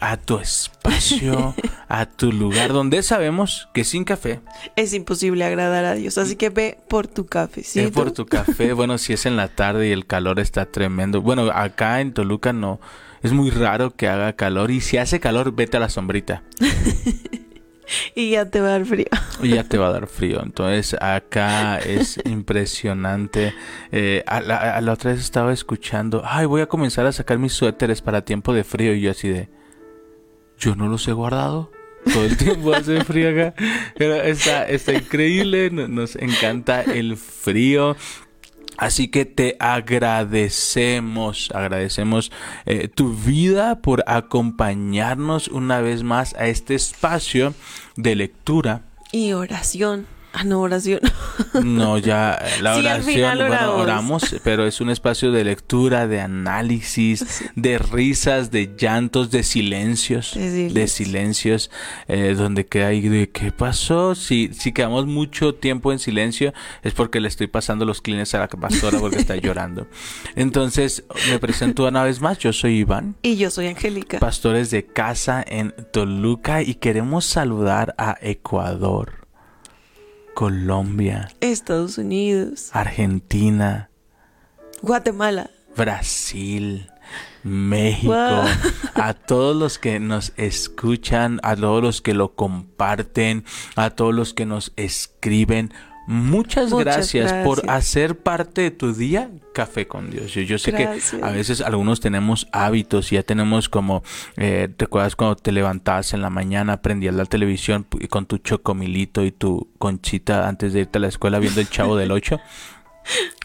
A tu espacio, a tu lugar, donde sabemos que sin café Es imposible agradar a Dios, así que ve por tu cafecito. es por tu café. Bueno, si es en la tarde y el calor está tremendo. Bueno, acá en Toluca no. Es muy raro que haga calor. Y si hace calor, vete a la sombrita. Y ya te va a dar frío. Y ya te va a dar frío. Entonces, acá es impresionante. Eh, a, la, a la otra vez estaba escuchando, ay, voy a comenzar a sacar mis suéteres para tiempo de frío. Y yo así de, yo no los he guardado. Todo el tiempo hace frío acá. Pero está, está increíble. no- Nos encanta el frío. Así que te agradecemos, agradecemos eh, tu vida por acompañarnos una vez más a este espacio de lectura. Y oración. Ah, no, oración. No, ya la Sí, oración, final bueno, oramos. pero es un espacio de lectura, de análisis, de risas, de llantos, de silencios, De silencios. de silencios, eh, donde queda ahí de qué pasó. Si, si quedamos mucho tiempo en silencio es porque le estoy pasando los clines a la pastora porque está llorando. Entonces, me presento una vez más, yo soy Iván. Y yo soy Angélica. Pastores de casa en Toluca y queremos saludar a Ecuador, Colombia, Estados Unidos. Argentina, Guatemala. Brasil, México, Wow. a todos los que nos escuchan, a todos los que lo comparten, a todos los que nos escriben. Muchas, Muchas gracias, por hacer parte de tu día Café con Dios. Yo, yo sé Gracias. que a veces algunos tenemos hábitos y ya tenemos como, eh, ¿te acuerdas cuando te levantabas en la mañana, prendías la televisión con tu chocomilito y tu conchita antes de irte a la escuela viendo el Chavo del 8?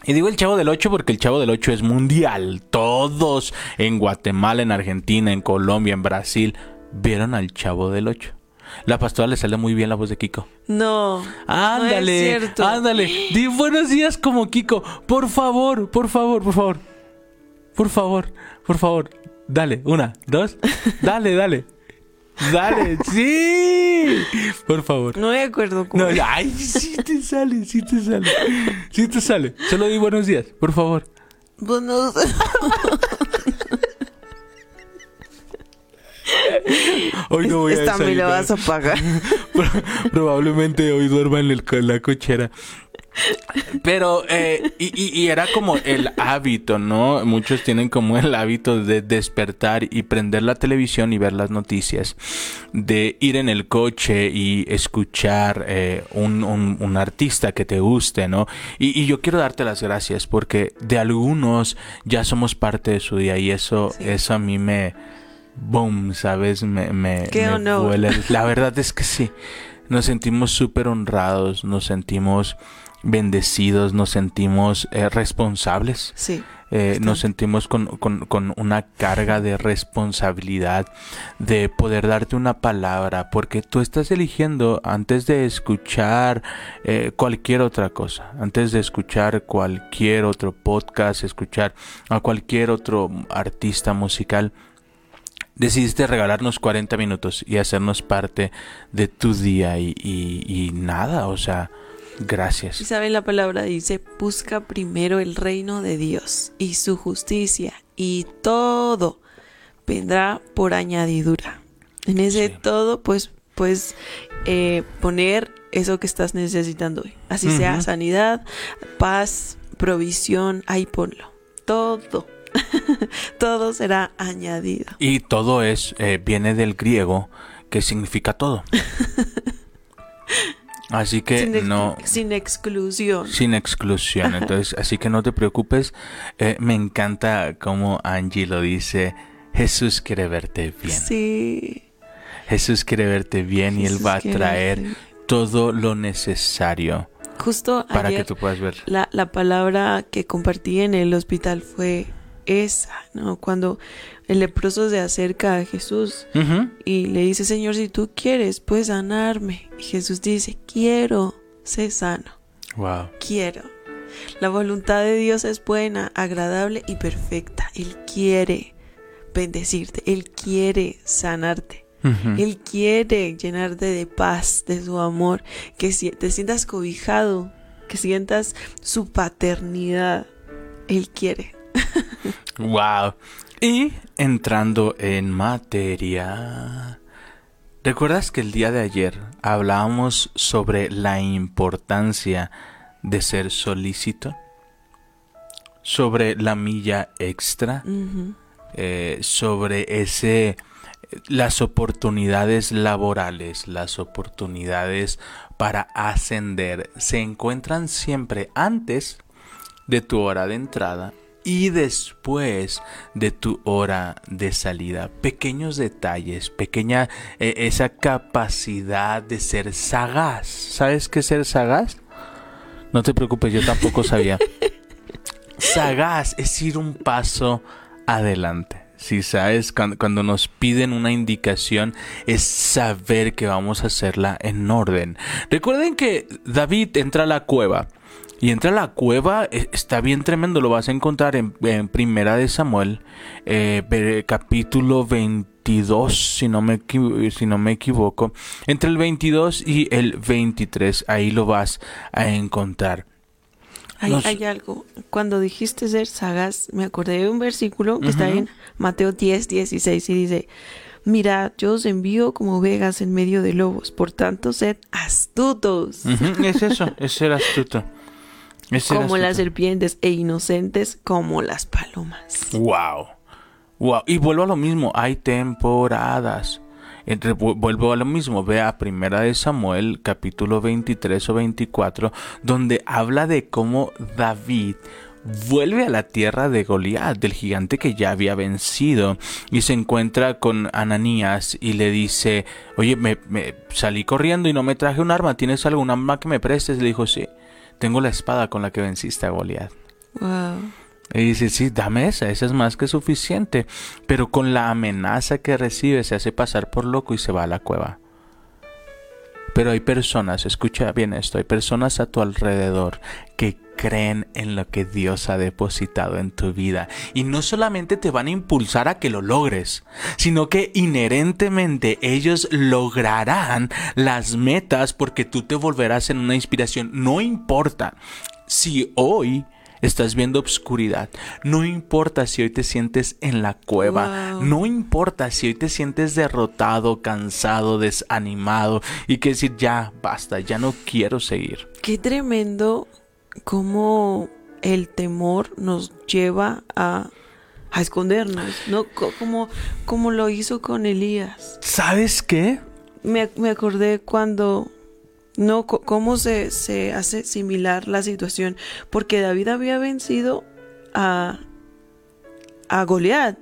Y digo el Chavo del 8 porque el Chavo del 8 es mundial. Todos en Guatemala, en Argentina, en Colombia, en Brasil vieron al Chavo del 8. La pastora le sale muy bien la voz de Kiko. No. Ándale, No es cierto. ándale. Di buenos días como Kiko. Por favor, por favor, por favor. Por favor, por favor. Dale, una, dos. Dale, dale. Dale, sí. Por favor. No me acuerdo cómo. No, ay, sí te sale, sí te sale. Sí te sale. Solo di buenos días, por favor. Pues Hoy no voy a Esta me la vas a pagar. Pro- Probablemente hoy duerma en, el, en la cochera. Pero, eh, y, y- y era como el hábito, ¿no? Muchos tienen como el hábito de despertar y prender la televisión y ver las noticias, de ir en el coche y escuchar eh, un, un- un artista que te guste, ¿no? Y, y yo quiero darte las gracias porque de algunos ya somos parte de su día y eso, Sí. eso a mí me, boom, ¿sabes? Me, me, vuela. La verdad es que sí. Nos sentimos súper honrados, nos sentimos bendecidos, nos sentimos eh, responsables. Sí. Eh, nos sentimos con, con- con una carga de responsabilidad de poder darte una palabra, porque tú estás eligiendo antes de escuchar eh, cualquier otra cosa, antes de escuchar cualquier otro podcast, escuchar a cualquier otro artista musical, decidiste regalarnos 40 minutos y hacernos parte de tu día y, y- y nada, o sea, Y gracias. saben la palabra dice, busca primero el reino de Dios y su justicia y todo vendrá por añadidura. En ese Sí. todo, pues, pues eh, poner eso que estás necesitando hoy. Así sea sanidad, paz, provisión, ahí ponlo. Todo. todo será añadido. Y todo es, eh, viene del griego, que significa todo. Así que sin, no, sin exclusión. sin exclusión. Entonces, así que no te preocupes. Eh, me encanta como Angie lo dice. Jesús quiere verte bien. Sí. Jesús quiere verte bien y Él va a traer verte. todo lo necesario Justo para ayer que tú puedas ver. la, la palabra que compartí en el hospital fue esa, ¿no? Cuando el leproso se acerca a Jesús y le dice, Señor, si tú quieres, puedes sanarme. Y Jesús dice, quiero, sé sano, Wow. quiero. La voluntad de Dios es buena, agradable y perfecta. Él quiere bendecirte, Él quiere sanarte. Él quiere llenarte de paz, de su amor, que si- te sientas cobijado, que sientas su paternidad. Él quiere. Wow. Y entrando en materia. ¿Recuerdas que el día de ayer hablábamos sobre la importancia de ser solícito? Sobre la milla extra, eh, sobre ese las oportunidades laborales, las oportunidades para ascender se encuentran siempre antes de tu hora de entrada y después de tu hora de salida. Pequeños detalles, pequeña eh, esa capacidad de ser sagaz. ¿Sabes qué es ser sagaz? No te preocupes, yo tampoco sabía. sagaz es ir un paso adelante. Si sabes, cuando, cuando nos piden una indicación es saber que vamos a hacerla en orden. Recuerden que David entra a la cueva. Y entra a la cueva, eh, está bien tremendo, lo vas a encontrar en, en Primera de Samuel, eh, capítulo 22, si no, me, si no me equivoco. Entre el 22 y el 23, ahí lo vas a encontrar. Hay, hay algo. Cuando dijiste ser sagaz, me acordé de un versículo que está en Mateo 10, 16 y dice, Mirad, yo os envío como ovejas en medio de lobos, por tanto sed astutos, es eso, es ser astuto. Como las serpientes e inocentes como las palomas. Wow. Wow. Y vuelvo a lo mismo, hay temporadas. Entre- vuelvo a lo mismo, ve a Primera de Samuel, capítulo 23 o 24, donde habla de cómo David vuelve a la tierra de Goliat, del gigante que ya había vencido, y se encuentra con Ananías y le dice, oye, me, me salí corriendo y no me traje un arma, ¿tienes algún arma que me prestes? Le dijo, sí, tengo la espada con la que venciste a Goliat. Wow. Y dice, sí, dame esa, esa es más que suficiente. Pero con la amenaza que recibe se hace pasar por loco y se va a la cueva. Pero hay personas, escucha bien esto, hay personas a tu alrededor que creen en lo que Dios ha depositado en tu vida. Y no solamente te van a impulsar a que lo logres, sino que inherentemente ellos lograrán las metas porque tú te volverás en una inspiración. No importa si hoy estás viendo obscuridad, no importa si hoy te sientes en la cueva, Wow. no importa si hoy te sientes derrotado, cansado, desanimado y que decir ya basta, ya no quiero seguir. Qué tremendo cómo el temor nos lleva a, a escondernos, ¿no? Co- Como, como lo hizo con Elías. ¿Sabes qué? Me, me acordé cuando, no, cómo se, se hace similar la situación, porque David había vencido a, a Goliat,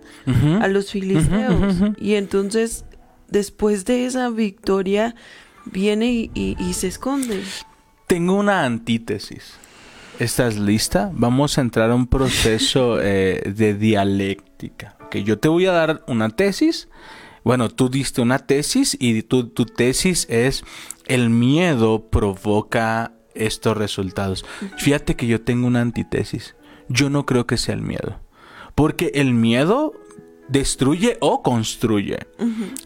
a los filisteos, y entonces después de esa victoria viene y, y- y se esconde. Tengo una antítesis. ¿Estás lista? Vamos a entrar a un proceso eh, de dialéctica. Ok, yo te voy a dar una tesis. Bueno, tú diste una tesis y tu, tu tesis es el miedo provoca estos resultados. Fíjate que yo tengo una antítesis. Yo no creo que sea el miedo. Porque el miedo destruye o construye.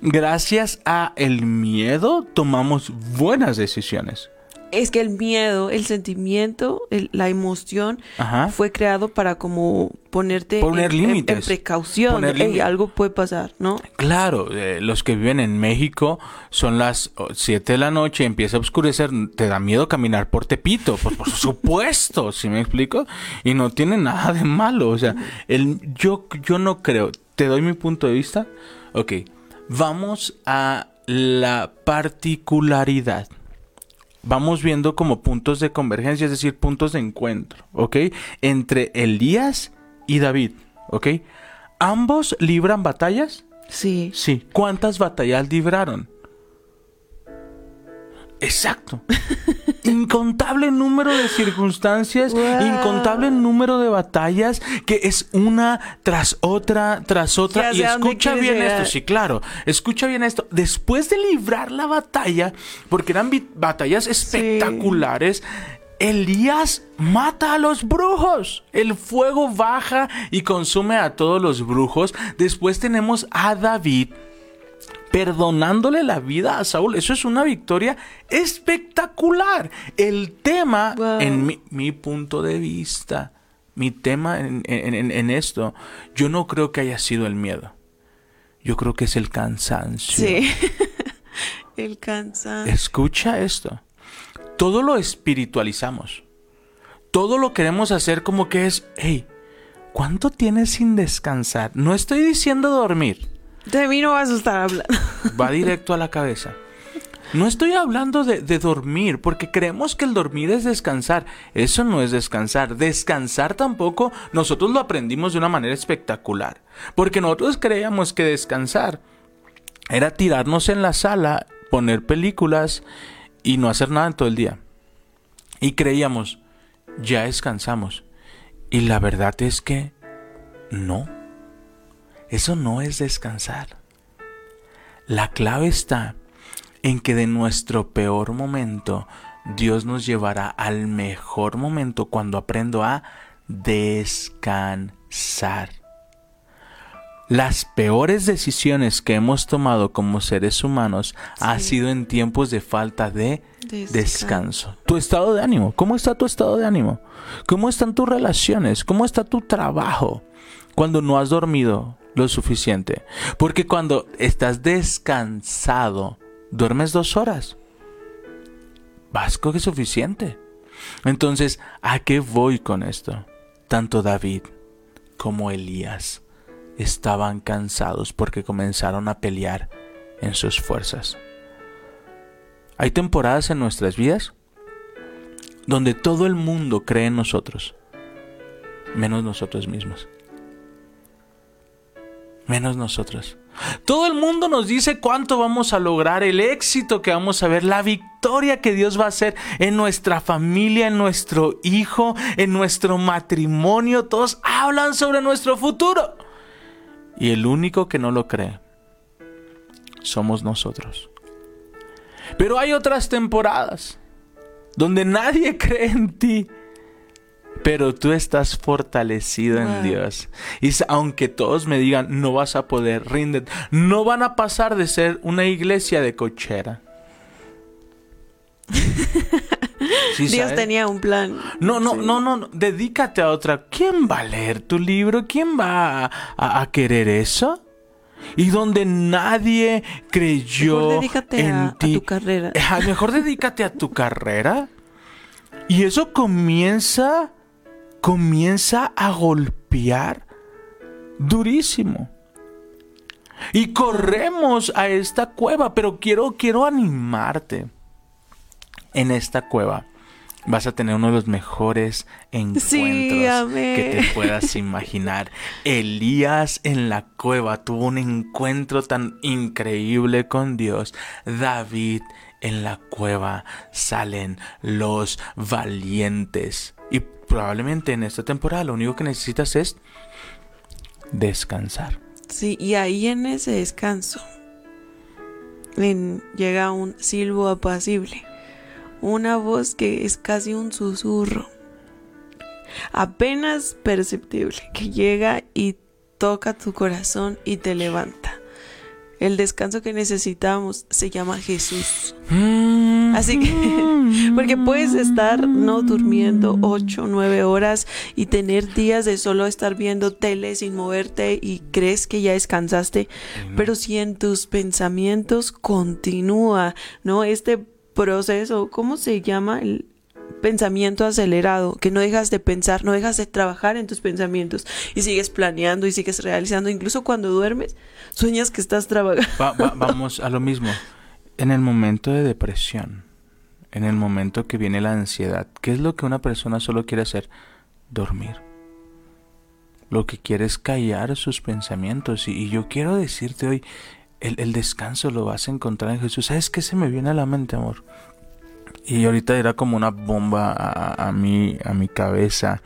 Gracias a el miedo tomamos buenas decisiones. Es que el miedo, el sentimiento, el- la emoción Ajá. fue creado para como ponerte Poner en, límites. en precaución. Poner algo puede pasar, ¿no? Claro, eh, los que viven en México son las 7 de la noche, empieza a oscurecer, te da miedo caminar por Tepito, por, por supuesto, ¿sí me explico? Y no tiene nada de malo, o sea, el, yo, yo no creo, te doy mi punto de vista, ok, vamos a la particularidad. Vamos viendo como puntos de convergencia, es decir, puntos de encuentro, ¿ok? Entre Elías y David, ¿ok? ¿Ambos libran batallas? Sí. Sí. ¿Cuántas batallas libraron? Exacto. Incontable número de circunstancias, Wow. incontable número de batallas que es una tras otra, tras otra. Ya Y escucha bien llegar. esto, sí, claro. Escucha bien esto. Después de librar la batalla, porque eran batallas espectaculares, Elías mata a los brujos. El fuego baja y consume a todos los brujos. Después tenemos a David perdonándole la vida a Saúl. Eso es una victoria espectacular. El tema, Wow. en mi, mi punto de vista, mi tema en, en- en- en esto, yo no creo que haya sido el miedo. Yo creo que es el cansancio. Sí. El cansancio. Escucha esto. Todo lo espiritualizamos. Todo lo queremos hacer como que es, hey, ¿cuánto tienes sin descansar? No estoy diciendo dormir. De mí no vas a estar hablando. va directo a la cabeza. No estoy hablando de, de dormir, porque creemos que el dormir es descansar. Eso no es descansar. Descansar tampoco nosotros lo aprendimos de una manera espectacular. Porque nosotros creíamos que descansar era tirarnos en la sala, poner películas y no hacer nada en todo el día. Y creíamos, ya descansamos. Y la verdad es que no. Eso no es descansar. La clave está en que de nuestro peor momento Dios nos llevará al mejor momento cuando aprendo a descansar. Las peores decisiones que hemos tomado como seres humanos ha Sí. sido en tiempos de falta de Descanso. descanso. Tu estado de ánimo, ¿cómo está tu estado de ánimo? ¿Cómo están tus relaciones? ¿Cómo está tu trabajo? Cuando no has dormido lo suficiente. Porque cuando estás descansado, duermes dos horas. Vasco que es suficiente. Entonces, ¿a qué voy con esto? Tanto David como Elías estaban cansados porque comenzaron a pelear en sus fuerzas. Hay temporadas en nuestras vidas donde todo el mundo cree en nosotros, menos nosotros mismos. Menos nosotros. Todo el mundo nos dice cuánto vamos a lograr, el éxito que vamos a ver, la victoria que Dios va a hacer en nuestra familia, en nuestro hijo, en nuestro matrimonio. Todos hablan sobre nuestro futuro. Y el único que no lo cree somos nosotros. Pero hay otras temporadas donde nadie cree en ti. Pero tú estás fortalecido en. Dios. Y aunque todos me digan, no vas a poder, rinden, no van a pasar de ser una iglesia de cochera. ¿Sí Dios sabes? tenía un plan. No, no, Sí. no, no, no, dedícate a otra. ¿Quién va a leer tu libro? ¿Quién va a, a- a querer eso? Y donde nadie creyó Mejor dedícate en a, a ti. tu carrera. Ah, Mejor dedícate a tu carrera. Y eso comienza, comienza a golpear durísimo. Y corremos a esta cueva, pero quiero, quiero animarte. En esta cueva vas a tener uno de los mejores encuentros Sí, que te puedas imaginar. Elías en la cueva tuvo un encuentro tan increíble con Dios. David en la cueva salen los valientes. Y probablemente en esta temporada lo único que necesitas es descansar. Sí, y ahí en ese descanso en- llega un silbo apacible, una voz que es casi un susurro, apenas perceptible, que llega y toca tu corazón y te levanta. El descanso que necesitamos se llama Jesús. Así que, porque puedes estar no durmiendo 8 o 9 horas y tener días de solo estar viendo tele sin moverte y crees que ya descansaste, pero si en tus pensamientos continúa, ¿no? Este proceso, ¿cómo se llama? El pensamiento acelerado, que no dejas de pensar, no dejas de trabajar en tus pensamientos y sigues planeando y sigues realizando, incluso cuando duermes, sueñas que estás trabajando. Va- va- vamos a lo mismo. En el momento de depresión, en el momento que viene la ansiedad, ¿qué es lo que una persona solo quiere hacer? Dormir. Lo que quiere es callar sus pensamientos. Y, y yo quiero decirte hoy, el, el descanso lo vas a encontrar en Jesús. ¿Sabes qué se me viene a la mente, amor? y ahorita era como una bomba a, a mi, a mi cabeza.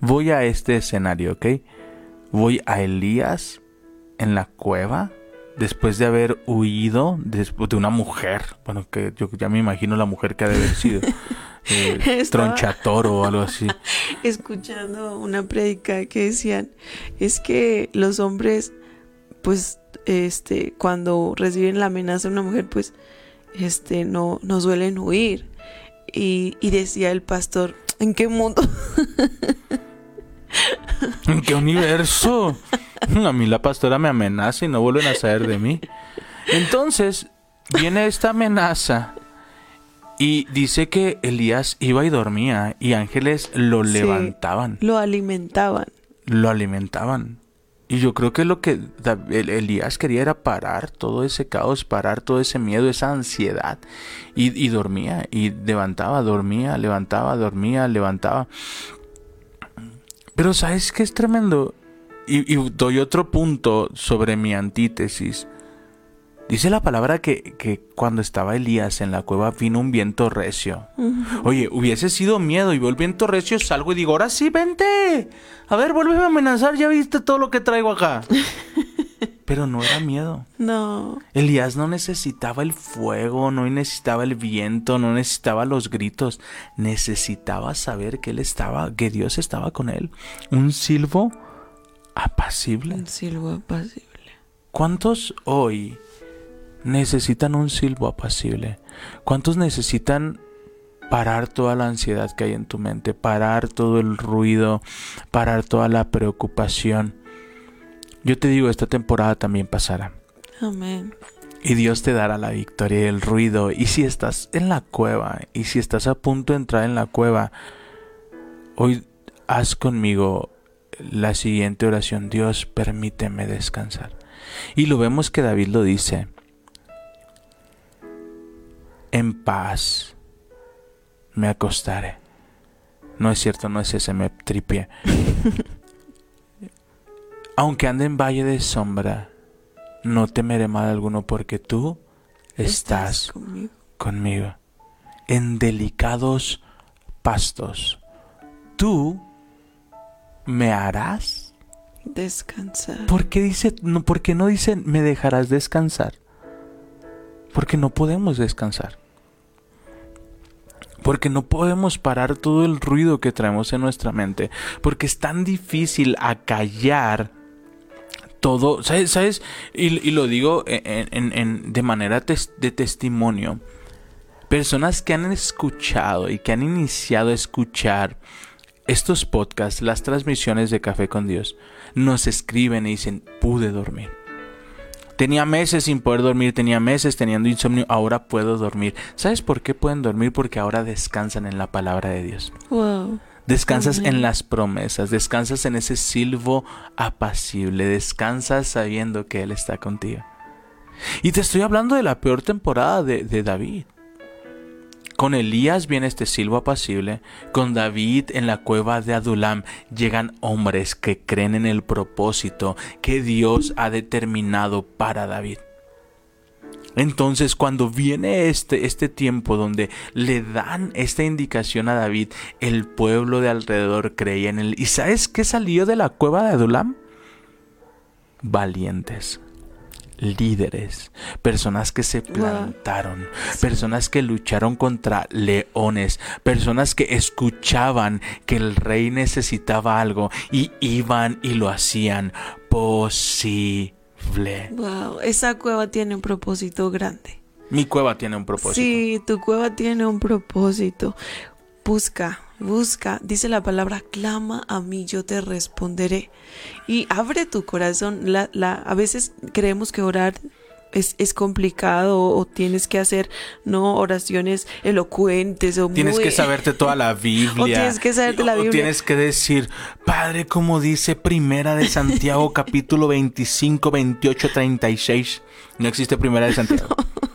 Voy a este escenario, ¿ok? Voy a Elías en la cueva después de haber huido después de una mujer. Bueno, que yo ya me imagino la mujer que ha de haber sido. eh, tronchatoro o algo así. escuchando una prédica que decían es que los hombres pues este cuando reciben la amenaza de una mujer pues este no no suelen huir y, y decía el pastor en qué mundo ¿En qué universo? A mí la pastora me amenaza y no vuelven a saber de mí. Entonces, viene esta amenaza y dice que Elías iba y dormía y ángeles lo Sí. levantaban, lo alimentaban lo alimentaban. Y yo creo que lo que Elías quería era parar todo ese caos, parar todo ese miedo, esa ansiedad. Y, y dormía, y levantaba, dormía, levantaba, dormía, levantaba. Pero ¿sabes qué es tremendo? Y, y doy otro punto sobre mi antítesis. Dice la palabra que, que cuando estaba Elías en la cueva vino un viento recio. Oye, hubiese sido miedo y veo el viento recio, salgo y digo, ahora sí, vente. A ver, vuélveme a amenazar, ya viste todo lo que traigo acá. Pero no era miedo. no Elías no necesitaba el fuego, no necesitaba el viento, no necesitaba los gritos. Necesitaba saber que él estaba, que Dios estaba con él. Un silbo apacible. un silbo apacible ¿Cuántos hoy necesitan un silbo apacible? ¿Cuántos necesitan parar toda la ansiedad que hay en tu mente, parar todo el ruido, parar toda la preocupación? Yo te digo, esta temporada también pasará. amén Y Dios te dará la victoria y el ruido. Y si estás en la cueva, y si estás a punto de entrar en la cueva, hoy haz conmigo la siguiente oración. Dios, permíteme descansar. Y lo vemos que David lo dice. En paz me acostaré. No es cierto, no es ese, me tripié. Aunque ande en valle de sombra, no temeré mal alguno porque tú estás conmigo conmigo en delicados pastos. Tú me harás. descansar ¿Por qué dice no? ¿Por qué no dice me dejarás descansar? Porque no podemos descansar. Porque no podemos parar todo el ruido que traemos en nuestra mente. Porque es tan difícil acallar todo. ¿Sabes? Y, y lo digo en- de manera de testimonio. Personas que han escuchado y que han iniciado a escuchar estos podcasts, las transmisiones de Café con Dios, nos escriben y dicen, pude dormir. Tenía meses sin poder dormir, tenía meses teniendo insomnio, ahora puedo dormir. ¿Sabes por qué pueden dormir? Porque ahora descansan en la palabra de Dios. wow Descansas Amén. en las promesas, descansas en ese silbo apacible, descansas sabiendo que Él está contigo. Y te estoy hablando de la peor temporada de, de David. Con Elías viene este silbo apacible, con David en la cueva de Adulam llegan hombres que creen en el propósito que Dios ha determinado para David. Entonces, cuando viene este, este tiempo donde le dan esta indicación a David, el pueblo de alrededor creía en él. ¿Y sabes qué salió de la cueva de Adulam? Valientes, líderes, personas que se plantaron, personas que lucharon contra leones, personas que escuchaban que el rey necesitaba algo y iban y lo hacían posible. wow esa cueva tiene un propósito grande Mi cueva tiene un propósito. Sí, tu cueva tiene un propósito. Busca, busca, dice la palabra, clama a mí, yo te responderé. Y abre tu corazón. La, la, a veces creemos que orar es, es complicado o tienes que hacer no oraciones elocuentes o Tienes muy- que saberte toda la Biblia. O tienes que saberte la O Biblia. tienes que decir, Padre, como dice Primera de Santiago, capítulo 25, 28, 36. No existe Primera de Santiago.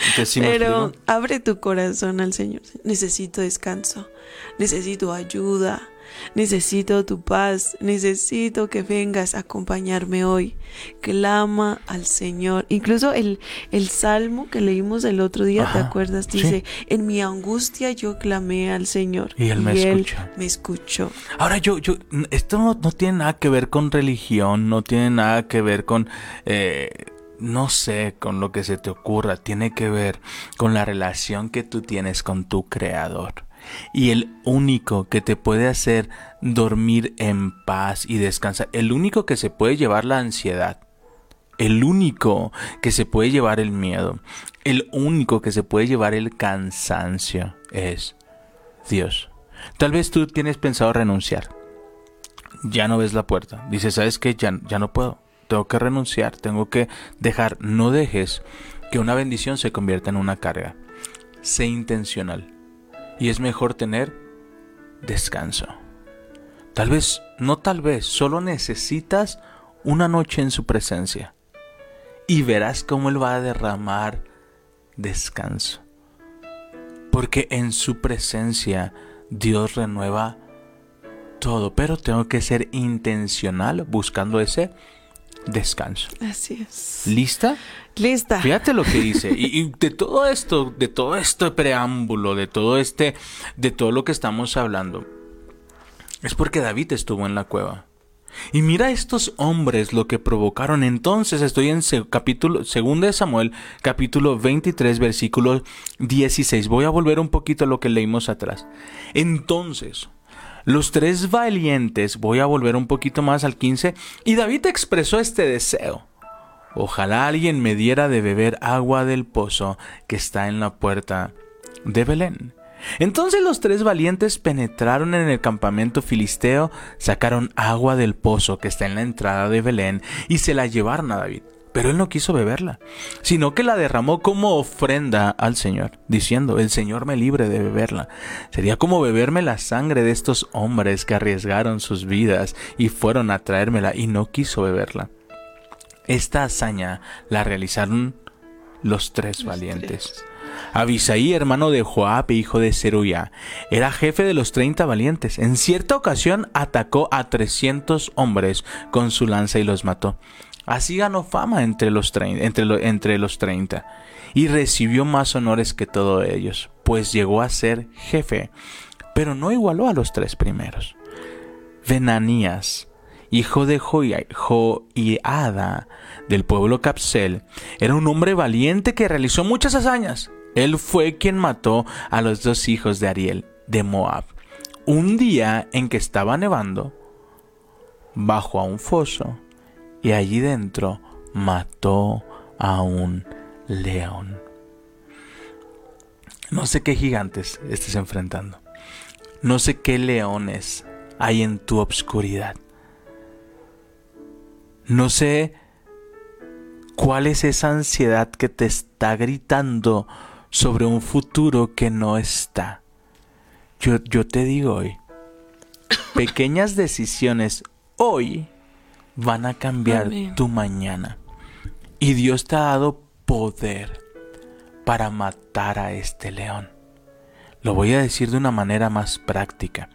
Entonces, ¿sí me Pero abre tu corazón al Señor. Necesito descanso. Necesito ayuda. Necesito tu paz, necesito que vengas a acompañarme hoy. Clama al Señor. Incluso el, el salmo que leímos el otro día, ¿te acuerdas? sí. Dice, en mi angustia yo clamé al Señor. Y Él me escuchó. me escuchó. Ahora yo, yo, esto no, no tiene nada que ver con religión, no tiene nada que ver con, eh, no sé, con lo que se te ocurra, tiene que ver con la relación que tú tienes con tu creador. Y el único que te puede hacer dormir en paz y descansar, el único que se puede llevar la ansiedad, el único que se puede llevar el miedo, el único que se puede llevar el cansancio es Dios. Tal vez tú tienes pensado renunciar. Ya no ves la puerta. Dices, ¿sabes qué? Ya, ya no puedo. Tengo que renunciar. Tengo que dejar. No dejes que una bendición se convierta en una carga. Sé intencional. Y es mejor tener descanso. Tal vez, no tal vez, solo necesitas una noche en su presencia. Y verás cómo Él va a derramar descanso. Porque en su presencia Dios renueva todo, pero tengo que ser intencional buscando ese descanso. Así es. ¿Lista? Lista. Fíjate lo que dice. Y, y de todo esto, de todo este preámbulo, de todo este, de todo lo que estamos hablando, es porque David estuvo en la cueva. Y mira estos hombres lo que provocaron. Entonces estoy en capítulo 2 de Samuel, capítulo 23, versículo 16. Voy a volver un poquito a lo que leímos atrás. Entonces, los tres valientes, voy a volver un poquito más al 15, y David expresó este deseo. Ojalá alguien me diera de beber agua del pozo que está en la puerta de Belén. Entonces los tres valientes penetraron en el campamento filisteo, sacaron agua del pozo que está en la entrada de Belén y se la llevaron a David. Pero él no quiso beberla, sino que la derramó como ofrenda al Señor, diciendo, el Señor me libre de beberla. Sería como beberme la sangre de estos hombres que arriesgaron sus vidas y fueron a traérmela y no quiso beberla. Esta hazaña la realizaron los tres valientes. Abisaí, hermano de Joab, hijo de Zeruya, era jefe de los treinta valientes. En cierta ocasión atacó a trescientos hombres con su lanza y los mató. Así ganó fama entre los, entre, lo- entre los treinta y recibió más honores que todos ellos, pues llegó a ser jefe, pero no igualó a los tres primeros. Benanías, hijo de Joia- Joiada del pueblo Capsel, era un hombre valiente que realizó muchas hazañas. Él fue quien mató a los dos hijos de Ariel de Moab. Un día en que estaba nevando, bajó a un foso y allí dentro mató a un león. No sé qué gigantes estés enfrentando. No sé qué leones hay en tu obscuridad. No sé cuál es esa ansiedad que te está gritando sobre un futuro que no está. Yo, yo te digo hoy, pequeñas decisiones hoy van a cambiar Amén. tu mañana. Y Dios te ha dado poder para matar a este león. Lo voy a decir de una manera más práctica,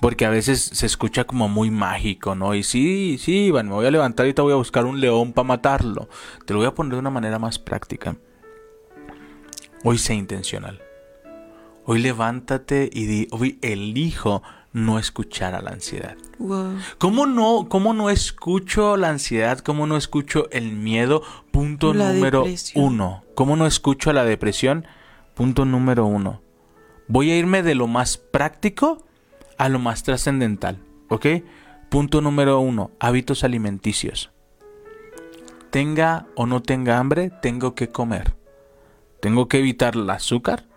porque a veces se escucha como muy mágico, ¿no? Y sí, sí, Iván, me voy a levantar y te voy a buscar un león para matarlo. Te lo voy a poner de una manera más práctica. Hoy sé intencional. Hoy levántate y di, hoy elijo no escuchar a la ansiedad. Wow. ¿Cómo no, cómo no escucho la ansiedad? ¿Cómo no escucho el miedo? Punto La número depresión. uno. ¿Cómo no escucho la depresión? Punto número uno. Voy a irme de lo más práctico a lo más trascendental. ¿Ok? Punto número uno. Hábitos alimenticios. Tenga o no tenga hambre, tengo que comer. Tengo que evitar el azúcar.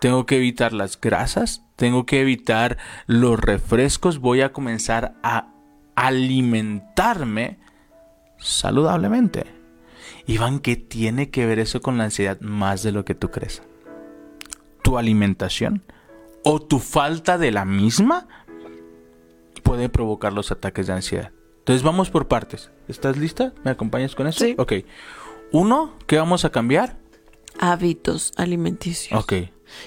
Tengo que evitar las grasas. Tengo que evitar los refrescos. Voy a comenzar a alimentarme saludablemente. Iván, ¿qué tiene que ver eso con la ansiedad más de lo que tú crees? ¿Tu alimentación o tu falta de la misma puede provocar los ataques de ansiedad? Entonces vamos por partes. ¿Estás lista? ¿Me acompañas con eso? Sí. Ok. Uno, ¿qué vamos a cambiar? hábitos alimenticios. Ok.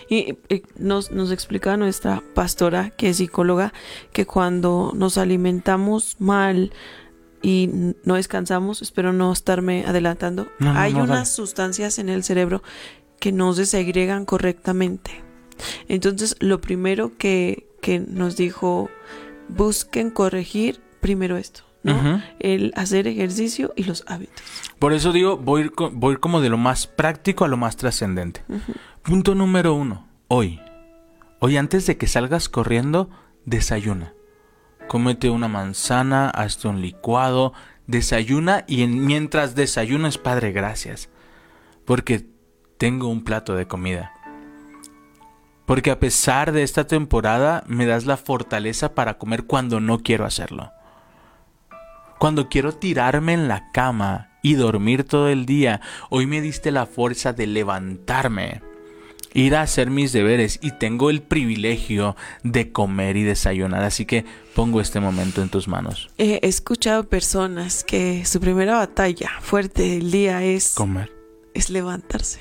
Y, y nos, nos explica nuestra pastora, que es psicóloga, que cuando nos alimentamos mal y no descansamos, espero no estarme adelantando, No, no, hay no, unas sustancias en el cerebro que no se segregan correctamente. Entonces, lo primero que, que nos dijo, busquen corregir primero esto. El hacer ejercicio y los hábitos. Por eso digo, voy voy como de lo más práctico a lo más trascendente. Punto número uno. Hoy. Hoy antes de que salgas corriendo, desayuna. Cómete una manzana, hazte un licuado, desayuna y en- mientras desayunas, Padre, gracias. Porque tengo un plato de comida. Porque a pesar de esta temporada, me das la fortaleza para comer cuando no quiero hacerlo. Cuando quiero tirarme en la cama y dormir todo el día, hoy me diste la fuerza de levantarme, ir a hacer mis deberes y tengo el privilegio de comer y desayunar. Así que pongo este momento en tus manos. He escuchado personas que su primera batalla fuerte del día es, Comer. es levantarse.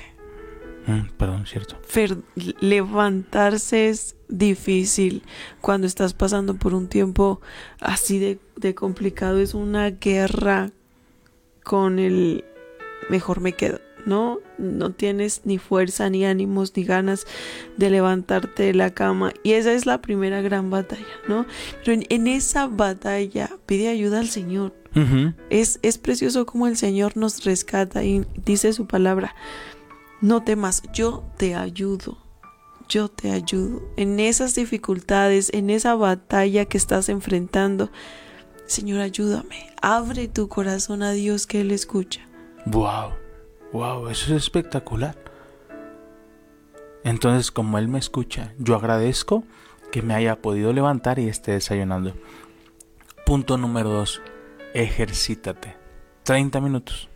Mm, perdón, cierto. Fer- levantarse es difícil cuando estás pasando por un tiempo así de, de complicado. Es una guerra con el mejor me quedo, ¿no? No tienes ni fuerza, ni ánimos, ni ganas de levantarte de la cama. Y esa es la primera gran batalla, ¿no? Pero en, en esa batalla pide ayuda al Señor. Es, es precioso como el Señor nos rescata y dice su palabra, no temas, yo te ayudo, yo te ayudo. En esas dificultades, en esa batalla que estás enfrentando, Señor, ayúdame. Abre tu corazón a Dios que Él escucha. Wow, wow, eso es espectacular. Entonces, como Él me escucha, yo agradezco que me haya podido levantar y esté desayunando. Punto número dos, ejercítate. 30 minutos,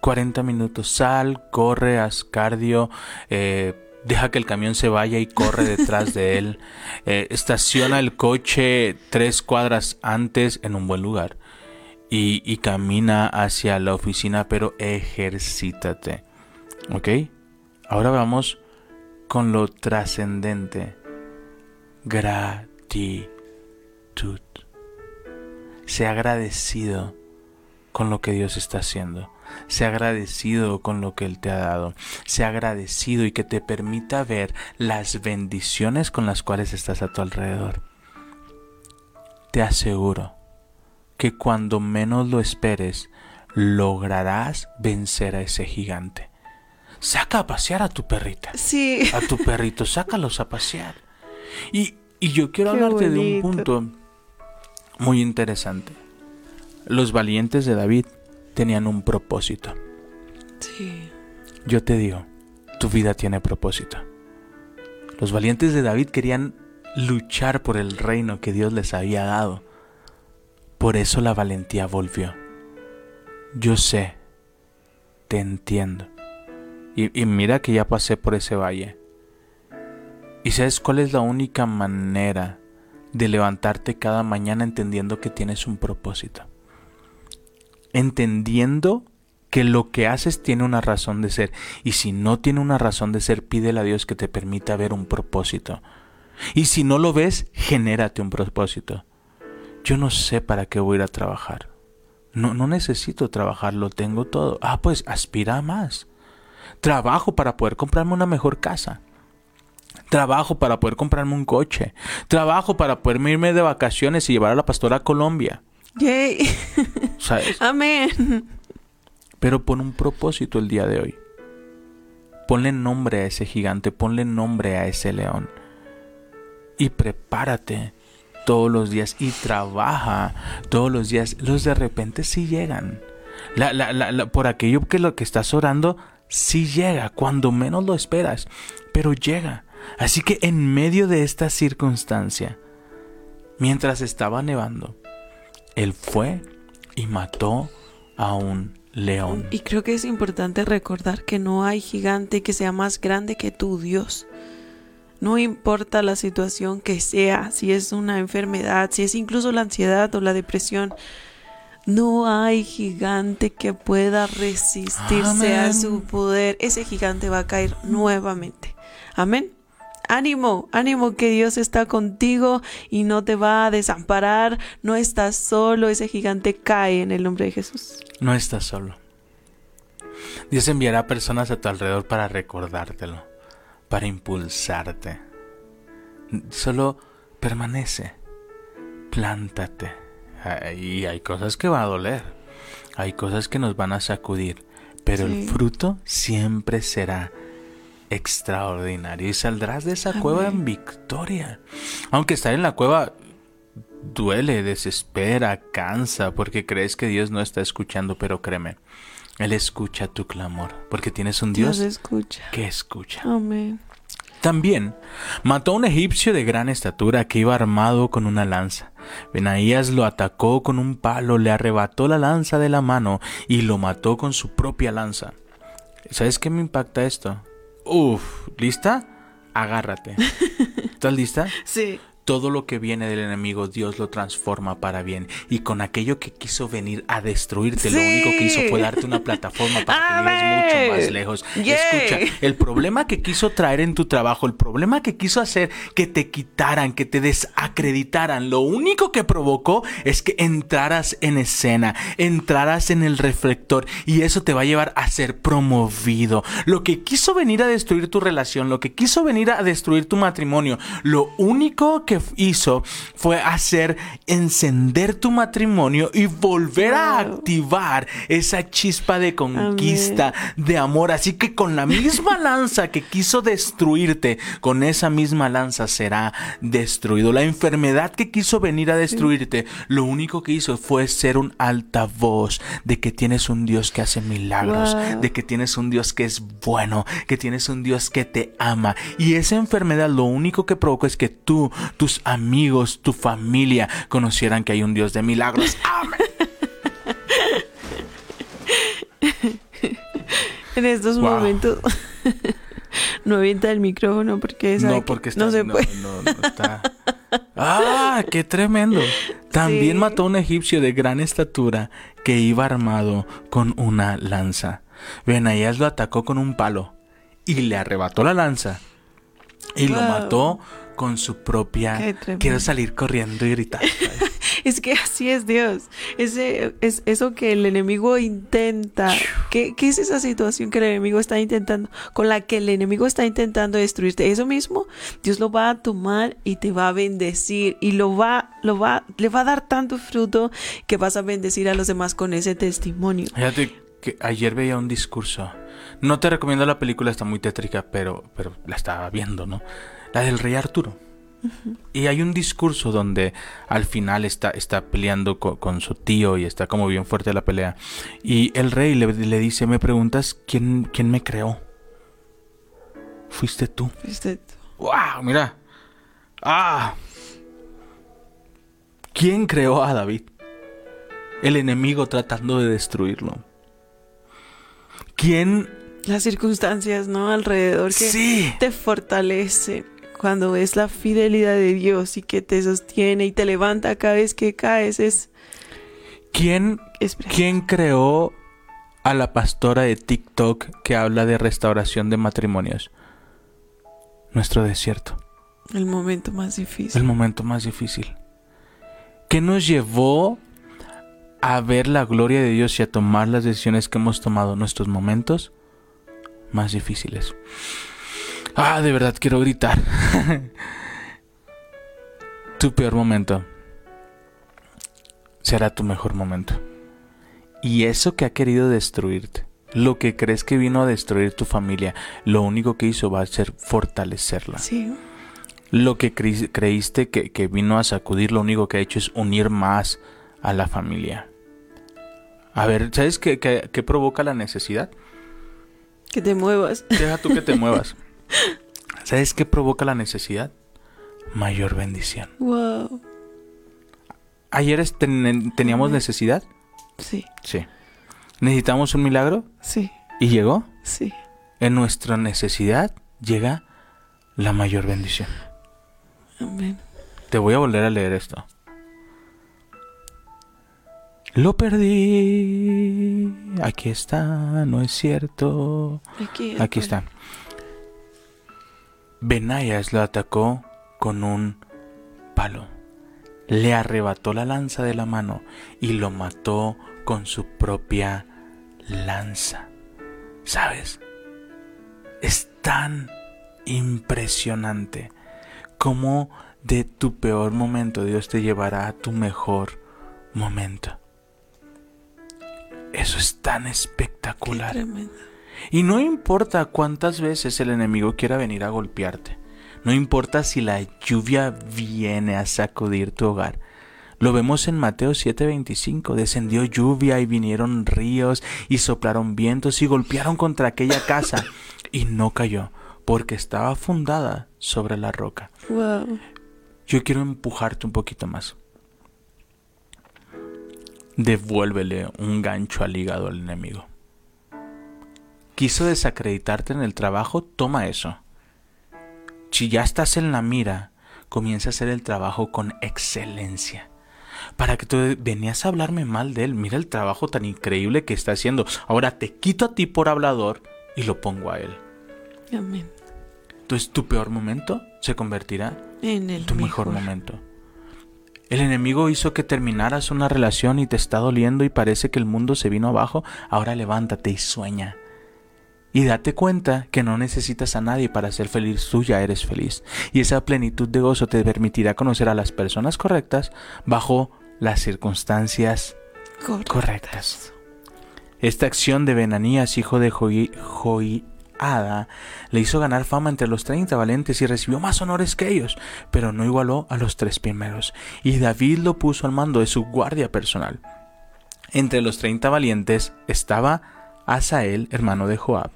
40 minutos, sal, corre, haz cardio, eh, deja que el camión se vaya y corre detrás de él, eh, estaciona el coche tres cuadras antes en un buen lugar y, camina hacia la oficina, pero ejercítate. ¿Ok? Ahora vamos con lo trascendente. Gratitud. Sé agradecido con lo que Dios está haciendo. Sé agradecido con lo que Él te ha dado. Sé agradecido y que te permita ver las bendiciones con las cuales estás a tu alrededor. Te aseguro que cuando menos lo esperes, lograrás vencer a ese gigante. Saca a pasear a tu perrita. Sí, A tu perrito, sácalos a pasear. Y, y yo quiero Qué hablarte de un punto muy interesante. Los valientes de David tenían un propósito. sí. Yo te digo, tu vida tiene propósito. Los valientes de David querían luchar por el reino que Dios les había dado. Por eso la valentía volvió. Yo sé, te entiendo. Y, mira que ya pasé por ese valle. ¿Y sabes cuál es la única manera de levantarte cada mañana entendiendo que tienes un propósito? Entendiendo que lo que haces tiene una razón de ser. Y si no tiene una razón de ser, pídele a Dios que te permita ver un propósito. Y si no lo ves, genérate un propósito. Yo no sé para qué voy a ir a trabajar. No, no necesito trabajar, lo tengo todo. Ah, pues aspira a más. Trabajo para poder comprarme una mejor casa. Trabajo para poder comprarme un coche. Trabajo para poder irme de vacaciones y llevar a la pastora a Colombia. Yay. ¿Sabes? Amén. Pero pon un propósito el día de hoy. Ponle nombre a ese gigante, ponle nombre a ese león. Y prepárate todos los días y trabaja todos los días. Los de repente sí llegan. La- la- la- por aquello que lo que estás orando, sí llega, cuando menos lo esperas, pero llega. Así que en medio de esta circunstancia, mientras estaba nevando, él fue y mató a un león. Y creo que es importante recordar que no hay gigante que sea más grande que tu Dios. No importa la situación que sea, si es una enfermedad, si es incluso la ansiedad o la depresión, No hay gigante que pueda resistirse a su poder. Ese gigante va a caer nuevamente. Amén. Ánimo, ánimo que Dios está contigo y no te va a desamparar. No estás solo. Ese gigante cae en el nombre de Jesús. No estás solo. Dios enviará personas a tu alrededor para recordártelo, para impulsarte. Solo permanece, plántate. Y hay cosas que va a doler, hay cosas que nos van a sacudir, pero el fruto siempre será extraordinario y saldrás de esa cueva en victoria. Aunque estar en la cueva duele, desespera, cansa, porque crees que Dios no está escuchando, pero créeme, Él escucha tu clamor, porque tienes un Dios, Dios escucha. que escucha. Amén. También mató a un egipcio de gran estatura que iba armado con una lanza. Benaías lo atacó con un palo, le arrebató la lanza de la mano y lo mató con su propia lanza. ¿Sabes qué me impacta esto? Uf, ¿lista? Agárrate. ¿Estás lista? Sí. Todo lo que viene del enemigo Dios lo transforma para bien. Y con aquello que quiso venir a destruirte, lo único que hizo fue darte una plataforma para que llegues mucho más lejos. Escucha, el problema que quiso traer en tu trabajo, el problema que quiso hacer que te quitaran, que te desacreditaran, lo único que provocó es que entraras en escena, entraras en el reflector y eso te va a llevar a ser promovido. Lo que quiso venir a destruir tu relación, lo que quiso venir a destruir tu matrimonio, lo único que hizo fue hacer encender tu matrimonio y volver a activar esa chispa de conquista, de amor. Así que con la misma lanza que quiso destruirte, con esa misma lanza será destruido. La enfermedad que quiso venir a destruirte, lo único que hizo fue ser un altavoz de que tienes un Dios que hace milagros, Wow. de que tienes un Dios que es bueno, que tienes un Dios que te ama. Y esa enfermedad lo único que provocó es que tú, tus amigos, tu familia conocieran que hay un Dios de milagros. Amén. En estos Wow. momentos no avienta el micrófono porque sabe No, que porque está, no se no, puede. no, no está. ¡Ah! ¡Qué tremendo! También Sí. mató a un egipcio de gran estatura que iba armado con una lanza. Benaías lo atacó con un palo y le arrebató la lanza y lo mató con su propia. Quiero salir corriendo y gritar. Es que así es Dios. Ese, es eso que el enemigo intenta. ¿Qué, qué es esa situación que el enemigo está intentando? Con la que el enemigo está intentando destruirte. Eso mismo, Dios lo va a tomar y te va a bendecir. Y lo va, lo va, le va a dar tanto fruto que vas a bendecir a los demás con ese testimonio. Fíjate que ayer veía un discurso. No te recomiendo la película, está muy tétrica, pero, pero la estaba viendo, ¿no? La del rey Arturo. Y hay un discurso donde al final está, está peleando co- con, su tío y está como bien fuerte la pelea. Y el rey le, le dice, me preguntas quién, quién me creó. Fuiste tú. Usted- ¡Wow! Mira. ¡Ah! ¿Quién creó a David? El enemigo tratando de destruirlo. ¿Quién? Las circunstancias, ¿no? Alrededor que Sí. te fortalece cuando ves la fidelidad de Dios y que te sostiene y te levanta cada vez que caes. Es, ¿Quién, es quién creó a la pastora de TikTok que habla de restauración de matrimonios? Nuestro desierto. el momento más El difícil. momento más difícil. ¿Qué nos llevó a ver la gloria de Dios y a tomar las decisiones que hemos tomado en nuestros momentos más difíciles? Ah, de verdad quiero gritar. tu peor momento será tu mejor momento. Y eso que ha querido destruirte, lo que crees que vino a destruir tu familia, lo único que hizo va a ser fortalecerla. Sí, Lo que creí- creíste que, que vino a sacudir, lo único que ha hecho es unir más a la familia. A ver, ¿sabes qué, qué- qué provoca la necesidad? que te muevas. Deja tú que te muevas. ¿Sabes qué provoca la necesidad? Mayor bendición. Wow. ¿Ayer ten- teníamos necesidad? Sí, Sí. ¿Necesitamos un milagro? sí, ¿Y llegó? sí. En nuestra necesidad llega la mayor bendición. Amén. Te voy a volver a leer esto. Lo perdí. Aquí está, no es cierto. Aquí, Aquí está. Benayas lo atacó con un palo. Le arrebató la lanza de la mano y lo mató con su propia lanza. ¿Sabes? Es tan impresionante como de tu peor momento Dios te llevará a tu mejor momento. Eso es tan espectacular. Y no importa cuántas veces el enemigo quiera venir a golpearte. No importa si la lluvia viene a sacudir tu hogar. Lo vemos en Mateo 7:25. Descendió lluvia y vinieron ríos y soplaron vientos y golpearon contra aquella casa y no cayó porque estaba fundada sobre la roca. Wow. Yo quiero empujarte un poquito más. Devuélvele un gancho al hígado al enemigo. Quiso desacreditarte en el trabajo, toma eso. Si ya estás en la mira, comienza a hacer el trabajo con excelencia. Para que tú venías a hablarme mal de él, mira el trabajo tan increíble que está haciendo. Ahora te quito a ti por hablador y lo pongo a él. Amén. Entonces tu peor momento se convertirá En el tu mejor momento. El enemigo hizo que terminaras una relación y te está doliendo y parece que el mundo se vino abajo. Ahora levántate y sueña. Y date cuenta que no necesitas a nadie para ser feliz, tú ya eres feliz. Y esa plenitud de gozo te permitirá conocer a las personas correctas bajo las circunstancias correctas. Esta acción de Benanías, hijo de Joi- Joiada, le hizo ganar fama entre los 30 valientes y recibió más honores que ellos, pero no igualó a los tres primeros. Y David lo puso al mando de su guardia personal. Entre los 30 valientes estaba Asael, hermano de Joab,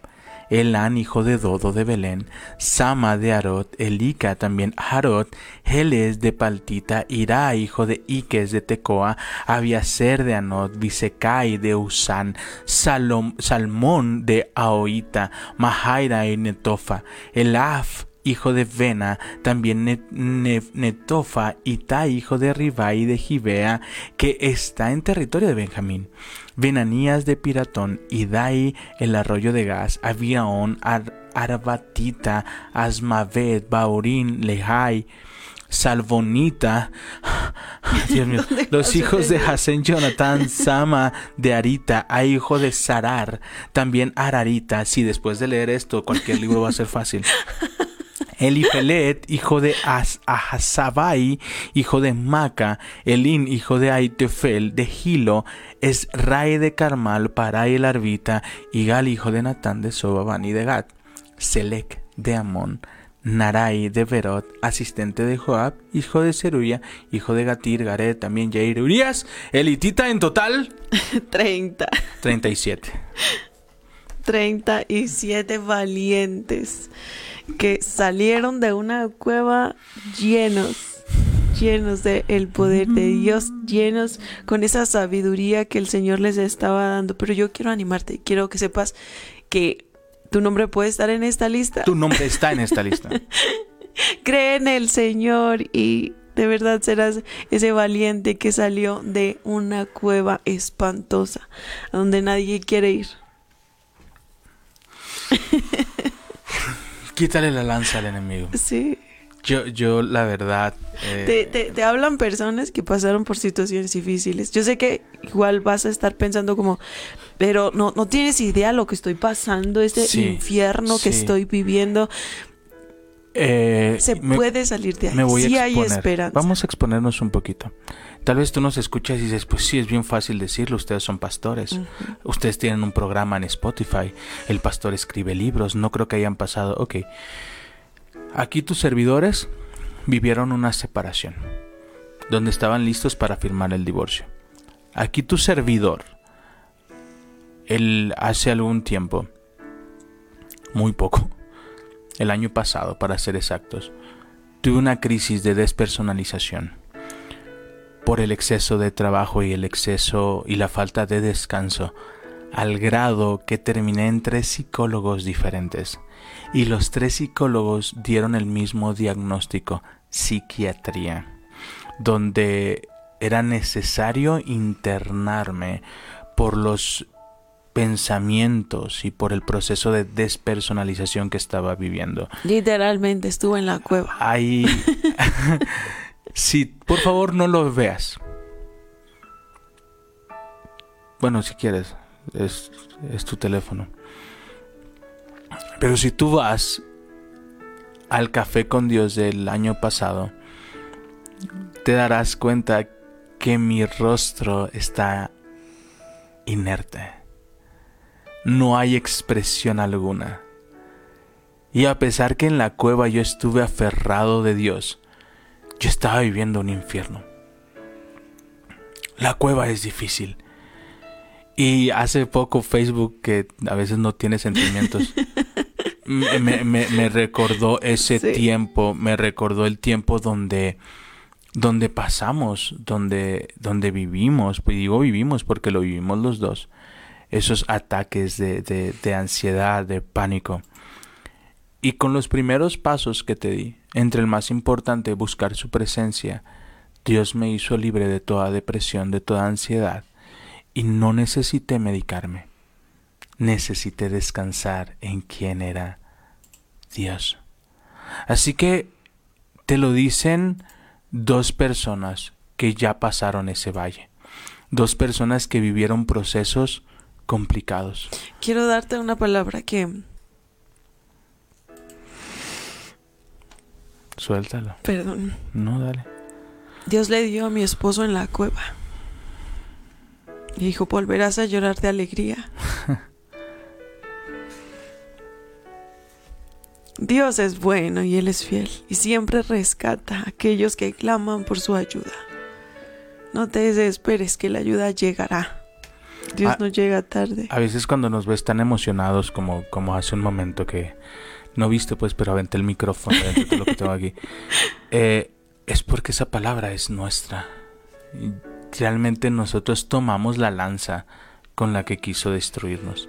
Elán, hijo de Dodo de Belén, Sama de Arot, Elica también Harot, Heles de Paltita, Ira, hijo de Iques de Tecoa, Abiaser de Anot, Bisecai de Usán, Salom- Salmón de Aoita, Mahaira y Netofa, Elaf, hijo de Vena, también Ne- Ne- Netofa, Itai, hijo de Ribai de Gibea, que está en territorio de Benjamín. Benanías de Piratón, Idai, el arroyo de Gas, Abiaón, Ar- Arbatita, Asmavet, Baurín, Lehai, Salvonita, Dios mío, los hijos de Hasén, Jonathan, Sama de Arita, a hijo de Sarar, también Ararita. Si después de leer esto, cualquier libro va a ser fácil. Elifelet, hijo de As Ahasabai, hijo de Maca, Elín, hijo de Aitefel, de Gilo, Esrai de Carmal, Parai el Arbita, Igal, hijo de Natán, de Sobaban y de Gad, Selec de Amón, Narai de Berot, asistente de Joab, hijo de Seruya, hijo de Gatir, Gared, también Jair Urias, elitita en total, 30. 37. 37 valientes que salieron de una cueva llenos, llenos de el poder de Dios, llenos con esa sabiduría que el Señor les estaba dando. Pero yo quiero animarte, quiero que sepas que tu nombre puede estar en esta lista. Tu nombre está en esta lista. Cree en el Señor y de verdad serás ese valiente que salió de una cueva espantosa, a donde nadie quiere ir. Quítale la lanza al enemigo. Sí. Yo, yo la verdad... eh, Te, te- te hablan personas que pasaron por situaciones difíciles. Yo sé que igual vas a estar pensando como, pero no, no tienes idea lo que estoy pasando, este Sí, infierno que estoy viviendo. eh, Se me- puede salir de ahí. me voy sí a hay esperanza. Vamos a exponernos un poquito. Tal vez tú nos escuchas y dices, pues sí, es bien fácil decirlo, ustedes son pastores. Ustedes tienen un programa en Spotify, el pastor escribe libros, no creo que hayan pasado. Ok. Aquí tus servidores vivieron una separación, donde estaban listos para firmar el divorcio. Aquí tu servidor, él hace algún tiempo, muy poco, el año pasado para ser exactos, tuve una crisis de despersonalización por el exceso de trabajo y el exceso y la falta de descanso, al grado que terminé en tres psicólogos diferentes. Y los tres psicólogos dieron el mismo diagnóstico, psiquiatría, donde era necesario internarme por los pensamientos y por el proceso de despersonalización que estaba viviendo. Literalmente estuvo en la cueva. Ahí... sí, por favor no lo veas. Bueno, si quieres, es, es tu teléfono. Pero si tú vas al café con Dios del año pasado, te darás cuenta que mi rostro está inerte. No hay expresión alguna. Y a pesar que en la cueva yo estuve aferrado de Dios, yo estaba viviendo un infierno. La cueva es difícil. Y hace poco Facebook, que a veces no tiene sentimientos, me, me- me recordó ese Sí. tiempo, me recordó el tiempo donde, donde pasamos, donde, donde vivimos, pues digo vivimos porque lo vivimos los dos, esos ataques de, de, de ansiedad, de pánico. Y con los primeros pasos que te di, entre el más importante, buscar su presencia, Dios me hizo libre de toda depresión, de toda ansiedad, y no necesité medicarme. Necesité descansar en quien era Dios. Así que te lo dicen dos personas que ya pasaron ese valle. Dos personas que vivieron procesos complicados. Quiero darte una palabra que, Suéltalo. perdón, No, dale. Dios le dio a mi esposo en la cueva. Y dijo, volverás a llorar de alegría. Dios es bueno y Él es fiel y siempre rescata a aquellos que claman por su ayuda. No te desesperes que la ayuda llegará. Dios Ah, no llega tarde. A veces cuando nos ves tan emocionados como, como hace un momento que no viste pues, pero aventé el micrófono de todo lo que tengo aquí, eh, es porque esa palabra es nuestra. Realmente nosotros tomamos la lanza con la que quiso destruirnos.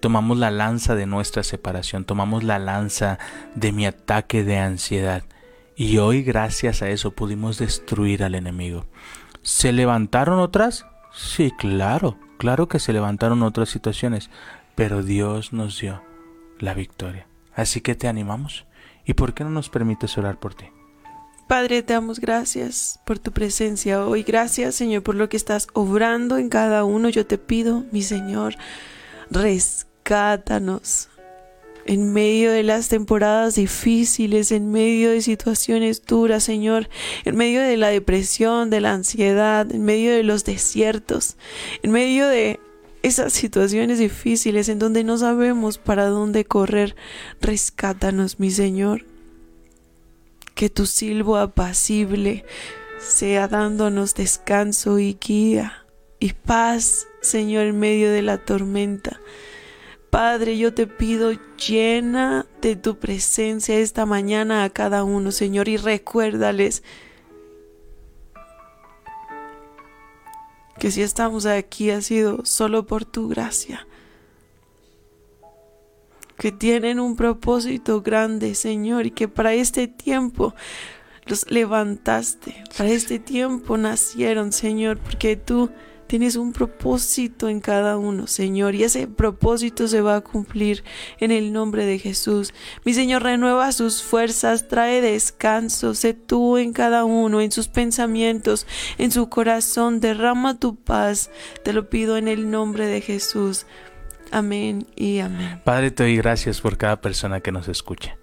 Tomamos la lanza de nuestra separación, tomamos la lanza de mi ataque de ansiedad. Y hoy gracias a eso pudimos destruir al enemigo. ¿Se levantaron otras? Sí, claro, claro que se levantaron otras situaciones, pero Dios nos dio la victoria. Así que te animamos. ¿Y por qué no nos permites orar por ti? Padre, te damos gracias por tu presencia hoy. Gracias, Señor, por lo que estás obrando en cada uno. Yo te pido, mi Señor, rescátanos en medio de las temporadas difíciles, en medio de situaciones duras, Señor, en medio de la depresión, de la ansiedad, en medio de los desiertos, en medio de esas situaciones difíciles en donde no sabemos para dónde correr. Rescátanos, mi Señor que tu silbo apacible sea dándonos descanso y guía y paz, Señor, en medio de la tormenta. Padre, yo te pido llena de tu presencia esta mañana a cada uno, Señor, y recuérdales que si estamos aquí ha sido solo por tu gracia que tienen un propósito grande, Señor, y que para este tiempo los levantaste, para este tiempo nacieron, Señor, porque tú tienes un propósito en cada uno, Señor, y ese propósito se va a cumplir en el nombre de Jesús. Mi Señor, renueva sus fuerzas, trae descanso, sé tú en cada uno, en sus pensamientos, en su corazón, derrama tu paz, te lo pido en el nombre de Jesús. Amén y amén. Padre, te doy gracias por cada persona que nos escucha.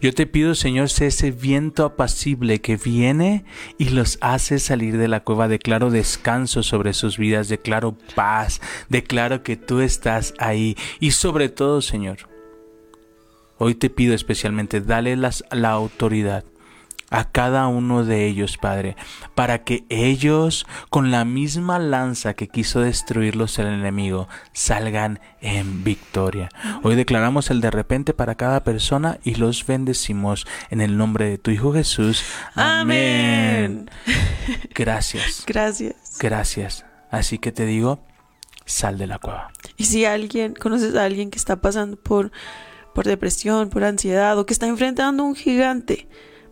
Yo te pido, Señor, sé ese viento apacible que viene y los hace salir de la cueva. Declaro descanso sobre sus vidas, declaro paz, declaro que tú estás ahí. Y sobre todo, Señor, hoy te pido especialmente, dale las, la autoridad a cada uno de ellos, Padre, para que ellos, con la misma lanza que quiso destruirlos el enemigo, salgan en victoria. Hoy declaramos el de repente para cada persona y los bendecimos en el nombre de tu Hijo Jesús. Amén. Gracias, Gracias. gracias. Así que te digo, sal de la cueva. Y si alguien, conoces a alguien que está pasando por, por depresión, por ansiedad o que está enfrentando un gigante,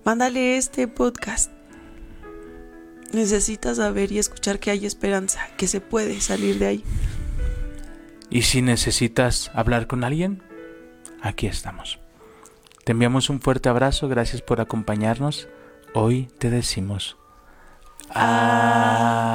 mándale este podcast. necesitas saber y escuchar que hay esperanza, que se puede salir de ahí. Y si necesitas hablar con alguien, aquí estamos. Te enviamos un fuerte abrazo, gracias por acompañarnos. Hoy te decimos Adiós.